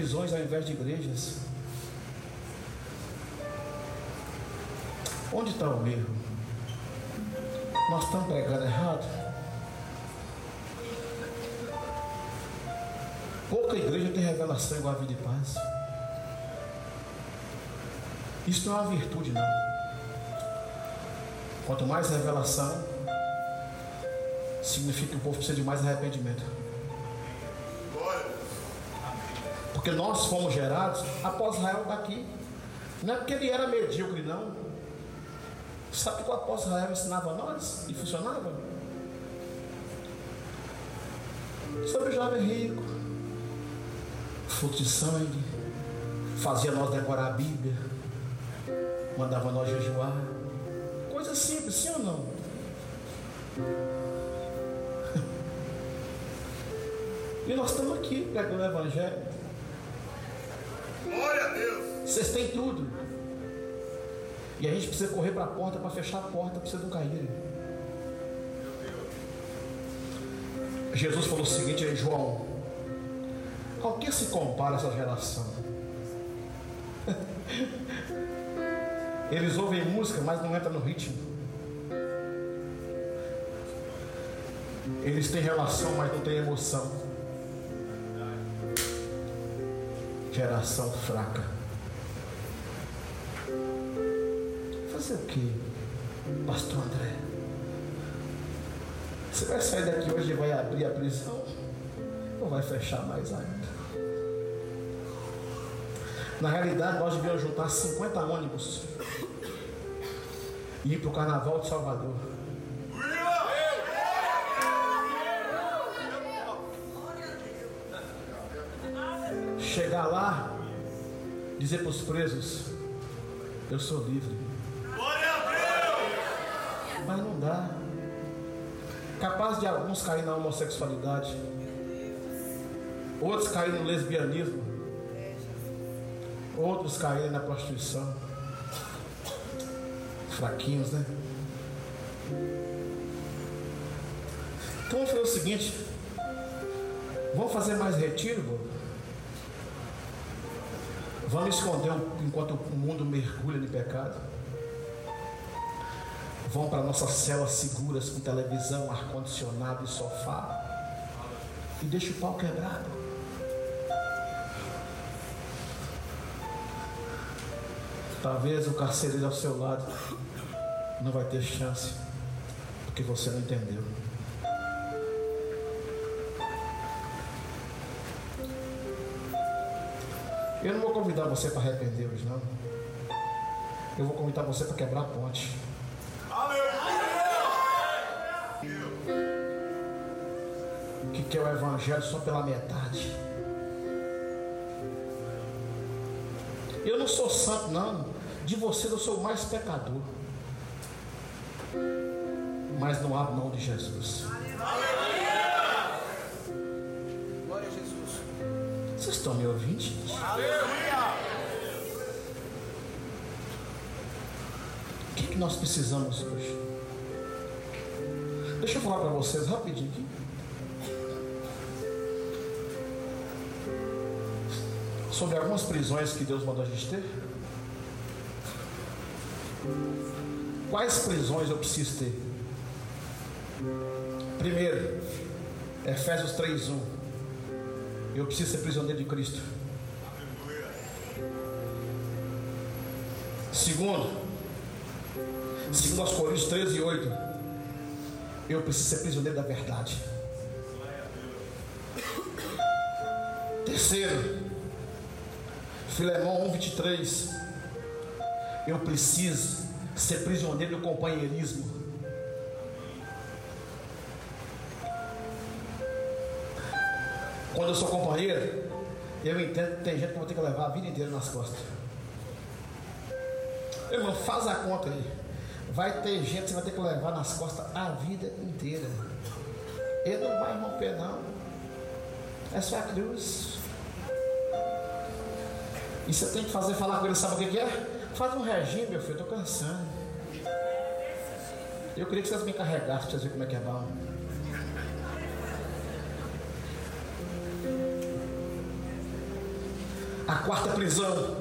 Prisões ao invés de igrejas. Onde está o erro? Nós estamos pregando errado? Pouca igreja tem revelação igual a vida e paz. Isso não é uma virtude, não. Quanto mais revelação, significa que o povo precisa de mais arrependimento. Porque nós fomos gerados após Israel daqui. Não é porque ele era medíocre, não. Sabe que o apóstolo Israel ensinava a nós e funcionava? Sobre o jovem rico, fluxo de sangue, fazia nós decorar a Bíblia, mandava nós jejuar. Coisa simples, sim ou não? E nós estamos aqui pregando o Evangelho. Vocês têm tudo. E a gente precisa correr para a porta para fechar a porta para vocês não caírem. Jesus falou o seguinte em João: Ao que se compara essa geração? Eles ouvem música, mas não entram no ritmo. Eles têm relação, mas não têm emoção. geração fraca. Fazer o que, Pastor André? Você vai sair daqui hoje e vai abrir a prisão? Ou vai fechar mais ainda? Na realidade, nós devíamos juntar 50 ônibus e ir para o Carnaval de Salvador. chegar lá, dizer para os presos: Eu sou livre. Glória a Deus. Mas não dá. Capaz de alguns cair na homossexualidade, outros caírem no lesbianismo, outros caírem na prostituição. Fraquinhos, né? Então fazer o seguinte: vamos fazer mais retiro, Vamos esconder enquanto o mundo mergulha no pecado. Vão para nossas celas seguras com televisão, ar-condicionado e sofá. E deixa o pau quebrado. Talvez o carcereiro ao seu lado não vai ter chance, porque você não entendeu. Eu não vou convidar você para arrepender hoje, não. Eu vou convidar você para quebrar a ponte. Evangelho só pela metade. Eu não sou santo, não. De vocês eu sou o mais pecador. Mas não abro mão de Jesus. Vocês estão me ouvindo, gente? O que, que nós precisamos hoje? Deixa eu falar para vocês rapidinho aqui. Sobre algumas prisões que Deus mandou a gente ter. Quais prisões eu preciso ter? Primeiro, Efésios 3:1. Eu preciso ser prisioneiro de Cristo. Segundo, segundo aos Coríntios 13 e 8, eu preciso ser prisioneiro da verdade. Terceiro, Filemão 1, 23, eu preciso ser prisioneiro do companheirismo. Quando eu sou companheiro, eu entendo que tem gente que eu vou ter que levar a vida inteira nas costas. Irmão, faz a conta aí. Vai ter gente que você vai ter que levar nas costas a vida inteira. Ele não vai romper, não. É só a cruz. E você tem que fazer falar com ele, sabe o que é? Faz um regime, meu filho, estou cansando. Eu queria que vocês me carregassem para vocês verem como é que é bom. A quarta prisão,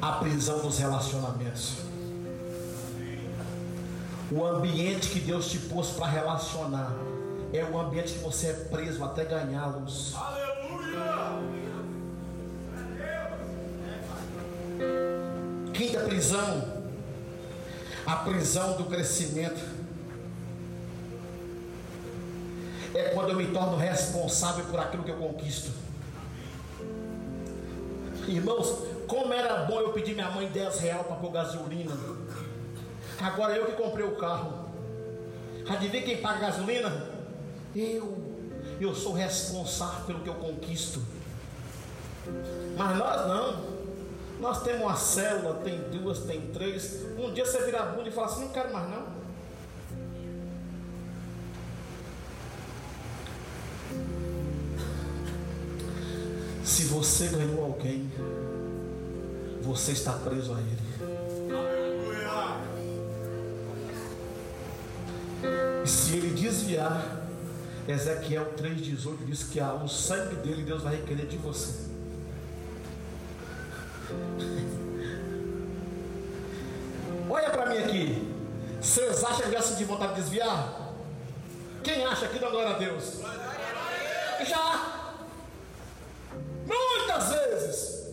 a prisão dos relacionamentos. O ambiente que Deus te pôs para relacionar é o ambiente que você é preso até ganhá-los. Prisão, a prisão do crescimento. É quando eu me torno responsável por aquilo que eu conquisto. Irmãos, como era bom eu pedir minha mãe 10 reais para pôr gasolina. Agora eu que comprei o carro. Adivinha quem paga gasolina? Eu. Eu sou responsável pelo que eu conquisto. Mas nós não. Nós temos uma célula, tem duas, tem três. Um dia você vira a bunda e fala assim: não quero mais não. Se você ganhou alguém, você está preso a ele. E se ele desviar, Ezequiel 3,18 diz que o sangue dele Deus vai requerer de você. Olha para mim aqui. Vocês acham que de vontade de desviar? Quem acha aqui da glória a Deus? Já. Muitas vezes.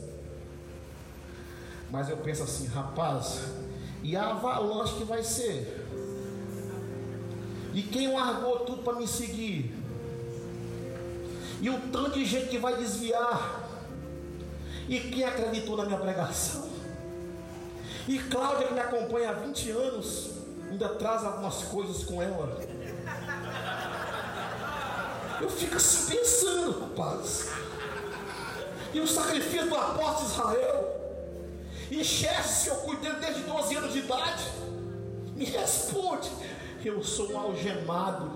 Mas eu penso assim, rapaz, e a avalanche que vai ser? E quem largou tudo para me seguir? E o tanto de gente que vai desviar? E quem acreditou na minha pregação? E Cláudia, que me acompanha há 20 anos, ainda traz algumas coisas com ela. Eu fico assim pensando, rapaz. E o sacrifício do apóstolo Israel. E chefes que eu cuidei desde 12 anos de idade. Me responde. Eu sou um algemado.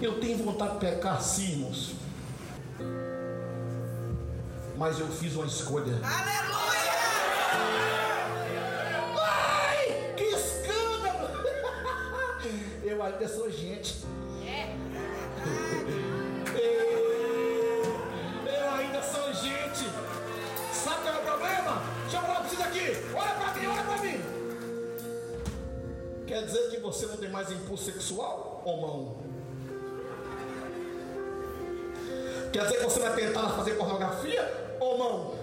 Eu tenho vontade de pecar, sim, irmãos mas eu fiz uma escolha. Aleluia! Ai, que escândalo! Eu ainda sou gente. É. Eu ainda sou gente. Sabe qual é o problema? Deixa eu falar pra aqui. Olha pra mim, olha pra mim. Quer dizer que você não tem mais impulso sexual ou não? Quer dizer que você vai tentar fazer pornografia ou não?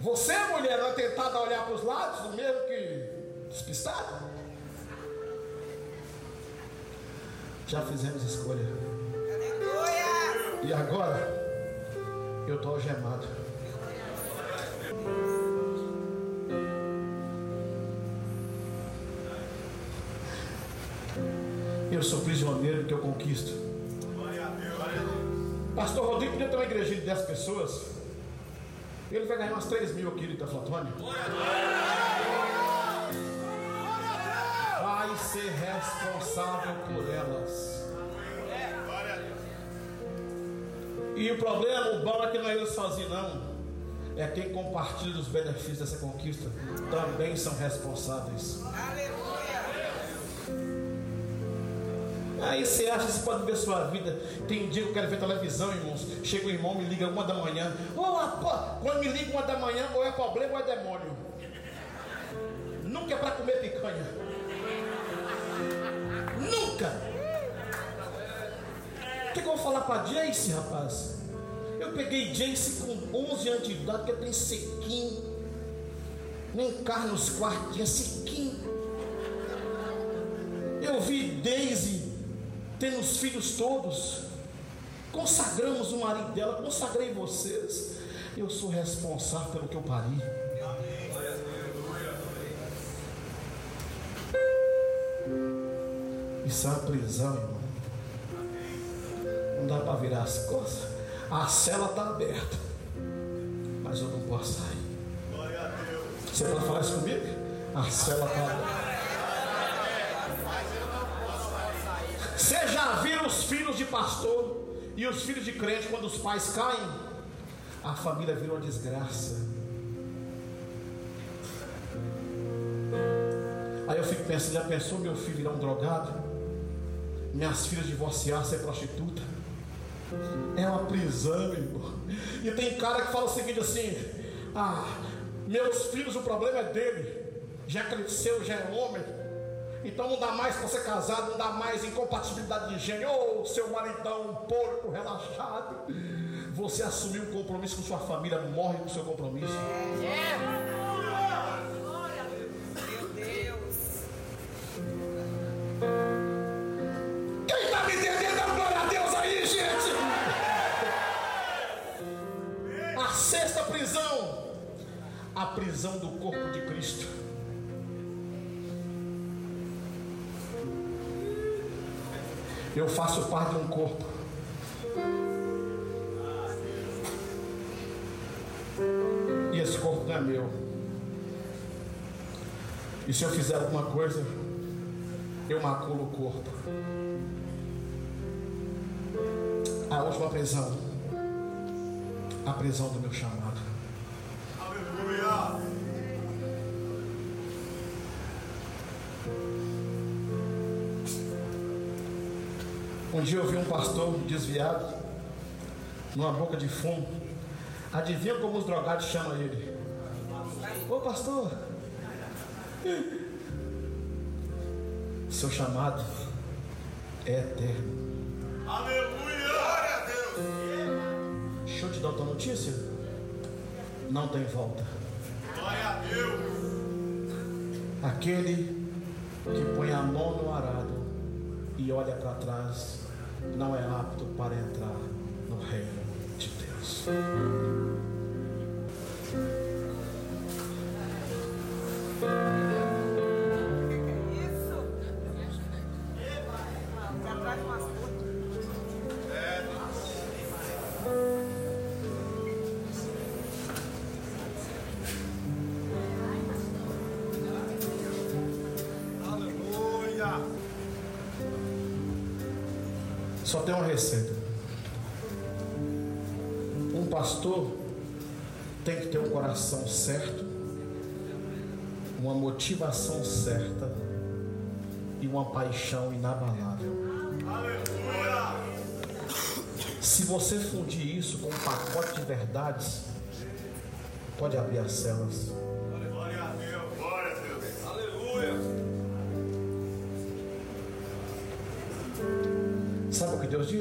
Você, mulher, tentada a olhar para os lados, mesmo que despistado? Já fizemos escolha. E agora, eu estou algemado. Eu sou prisioneiro do que eu conquisto. Pastor Rodrigo podia ter uma igrejinha de 10 pessoas. Ele vai ganhar umas 3 mil aqui de Itaflatônia. Vai ser responsável por elas. E o problema, o é que não é eu sozinho, não. É quem compartilha os benefícios dessa conquista. Também são responsáveis. Aleluia. Aí você acha que você pode ver sua vida. Tem dia que eu quero ver televisão, irmãos. Chega o irmão, me liga uma da manhã. Oh, quando me liga uma da manhã, ou é problema ou é demônio. Nunca é para comer picanha. Nunca. O que, que eu vou falar para Jace, rapaz? Eu peguei Jace com 11 anos de idade, que tenho sequinho. Nem carne nos quartos, tinha sequinho. Eu vi Daisy tendo os filhos todos, consagramos o marido dela, consagrei vocês. Eu sou responsável pelo que eu pari. Isso é uma prisão, irmão. Não dá para virar as costas. A cela está aberta, mas eu não posso sair. Você pode falar isso comigo? A cela está aberta. Pastor e os filhos de crente quando os pais caem? A família vira uma desgraça. Aí eu fico pensando, já pensou meu filho virar um drogado? minhas filhas divorciar, ser prostituta. É uma prisão, irmão. E tem cara que fala o seguinte assim: Ah, meus filhos, o problema é dele. Já cresceu, já é homem. Então não dá mais para ser casado, não dá mais incompatibilidade de gênero. Ô, oh, seu maridão, um porco relaxado. Você assumiu um compromisso com sua família, morre com seu compromisso. É. a prisão do corpo de Cristo. Eu faço parte de um corpo. E esse corpo não é meu. E se eu fizer alguma coisa, eu maculo o corpo. A última prisão, a prisão do meu chamado. Um dia eu vi um pastor desviado, numa boca de fumo. Adivinha como os drogados chamam ele? Ô pastor, seu chamado é eterno. Aleluia! Glória a Deus! Deixa eu te dar outra notícia. Não tem volta. Glória a Deus! Aquele que põe a mão no arado e olha para trás não é apto para entrar no reino de Deus. Só tem uma receita. Um pastor tem que ter um coração certo, uma motivação certa e uma paixão inabalável. Se você fundir isso com um pacote de verdades, pode abrir as celas. Deus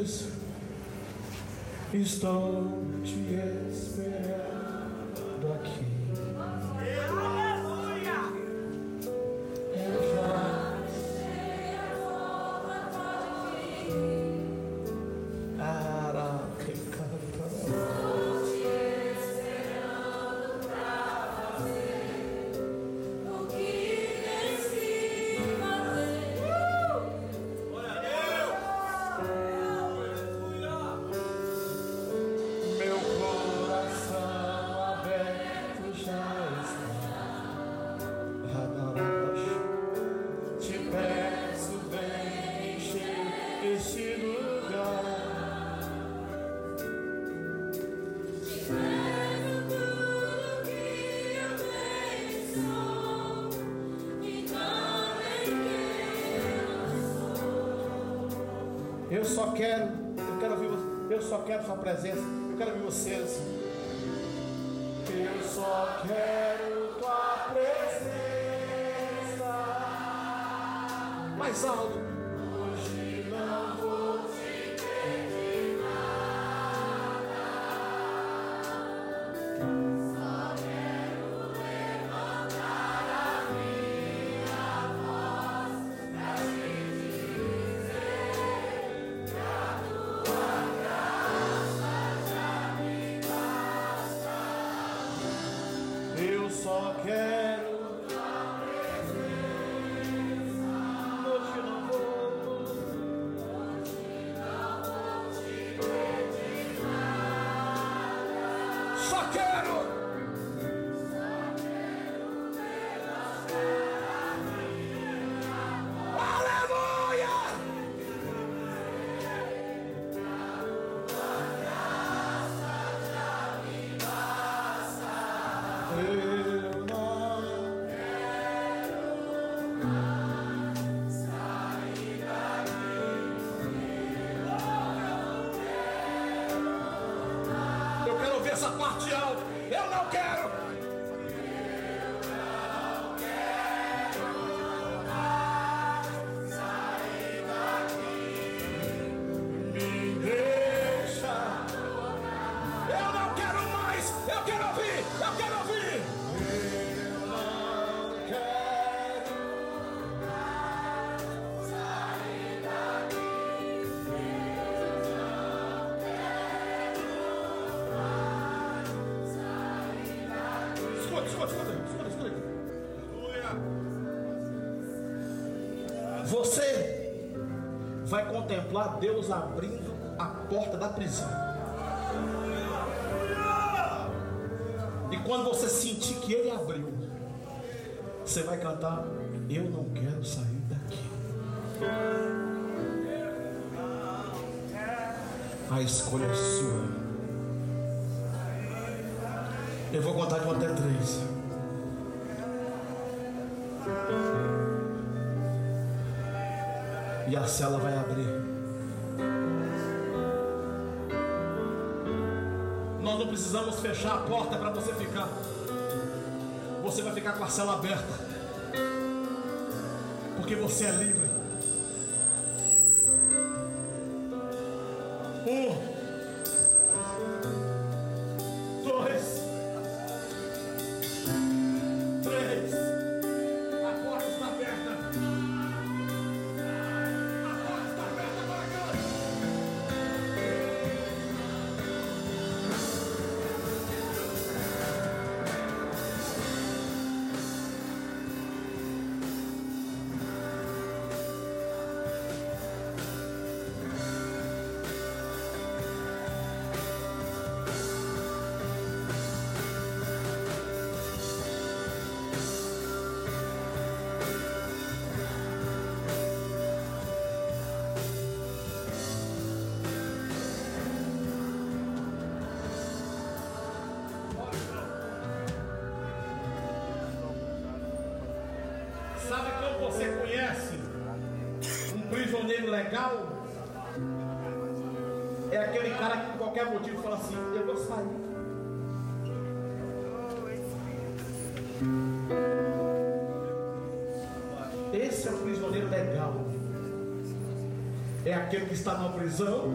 diz: Estou te esperando aqui. Só quero, eu quero ouvir, eu só quero sua presença, eu quero ouvir vocês. Eu só quero tua presença. Mais alto. Contemplar Deus abrindo a porta da prisão. E quando você sentir que Ele abriu, você vai cantar: Eu não quero sair daqui. A escolha é sua. Eu vou contar de um até três. E a cela vai abrir. Precisamos fechar a porta para você ficar. Você vai ficar com a cela aberta. Porque você é livre. Legal? É aquele cara que por qualquer motivo fala assim, eu vou sair. Esse é o prisioneiro legal. É aquele que está numa prisão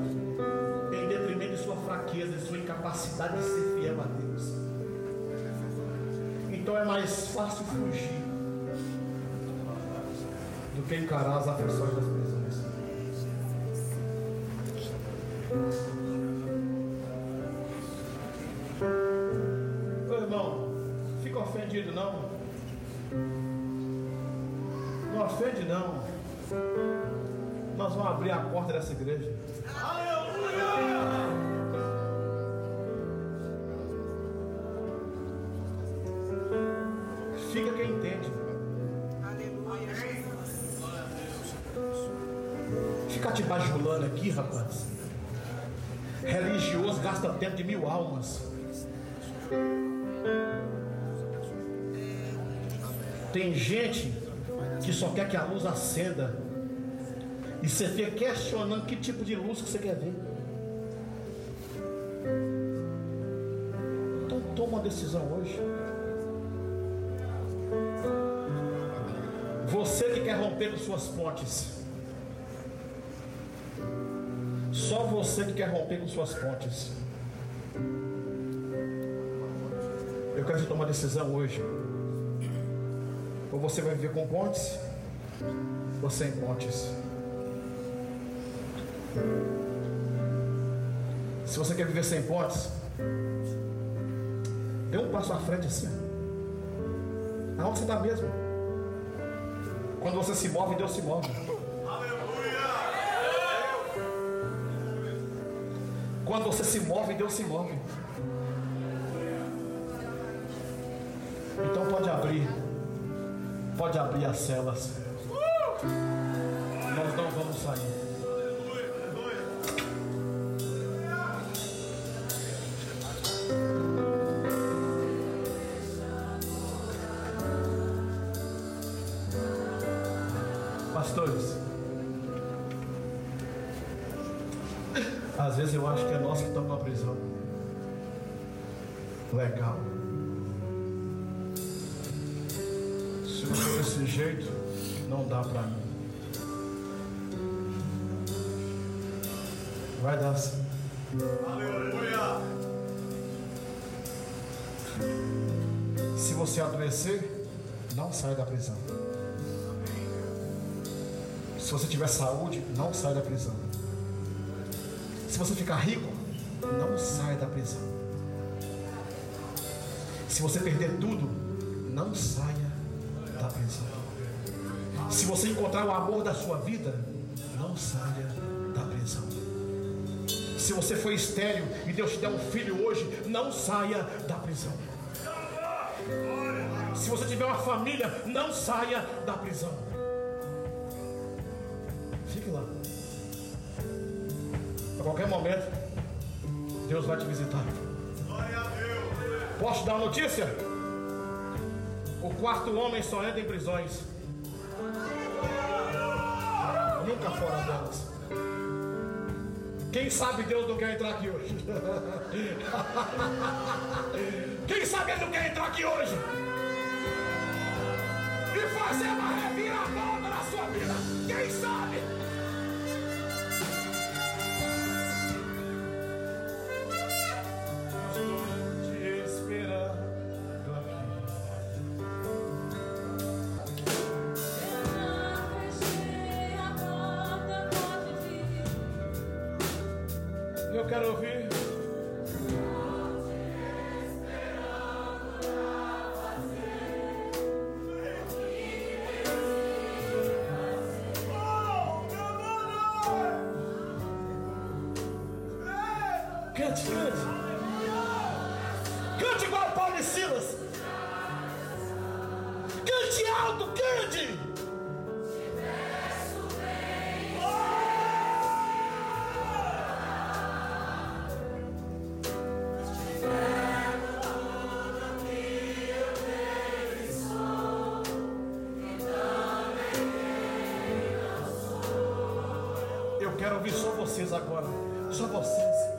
em detrimento de sua fraqueza, de sua incapacidade de ser fiel a Deus. Então é mais fácil fugir do que encarar as aflições das Nós vamos abrir a porta dessa igreja. Fica quem entende. Ficar te bajulando aqui, rapaz. Religioso gasta tempo de mil almas. Tem gente que só quer que a luz acenda. E você fica questionando que tipo de luz que você quer ver. Então toma uma decisão hoje. Você que quer romper com suas pontes. Só você que quer romper com suas pontes. Eu quero tome uma decisão hoje. Ou você vai viver com pontes, ou sem pontes. Se você quer viver sem pontes, dê um passo à frente assim. Aonde você está mesmo? Quando você se move, Deus se move. Quando você se move, Deus se move. Então pode abrir. Pode abrir as celas. Pastores, às vezes eu acho que é nós que estamos na prisão. Legal. Se eu for desse jeito, não dá para mim. Vai dar sim. Aleluia. Se você adoecer, não sai da prisão. Se você tiver saúde, não sai da prisão. Se você ficar rico, não sai da prisão. Se você perder tudo, não saia da prisão. Se você encontrar o amor da sua vida, não saia da prisão. Se você for estéreo e Deus te der um filho hoje, não saia da prisão. Se você tiver uma família, não saia da prisão. Fique lá. A qualquer momento, Deus vai te visitar. Glória a Deus. Posso dar uma notícia? O quarto homem só entra em prisões. Nunca fora delas. Quem sabe Deus não quer entrar aqui hoje? Quem sabe Ele não quer entrar aqui hoje? E fazer uma Eu quero quero ouvir só vocês agora. Só vocês.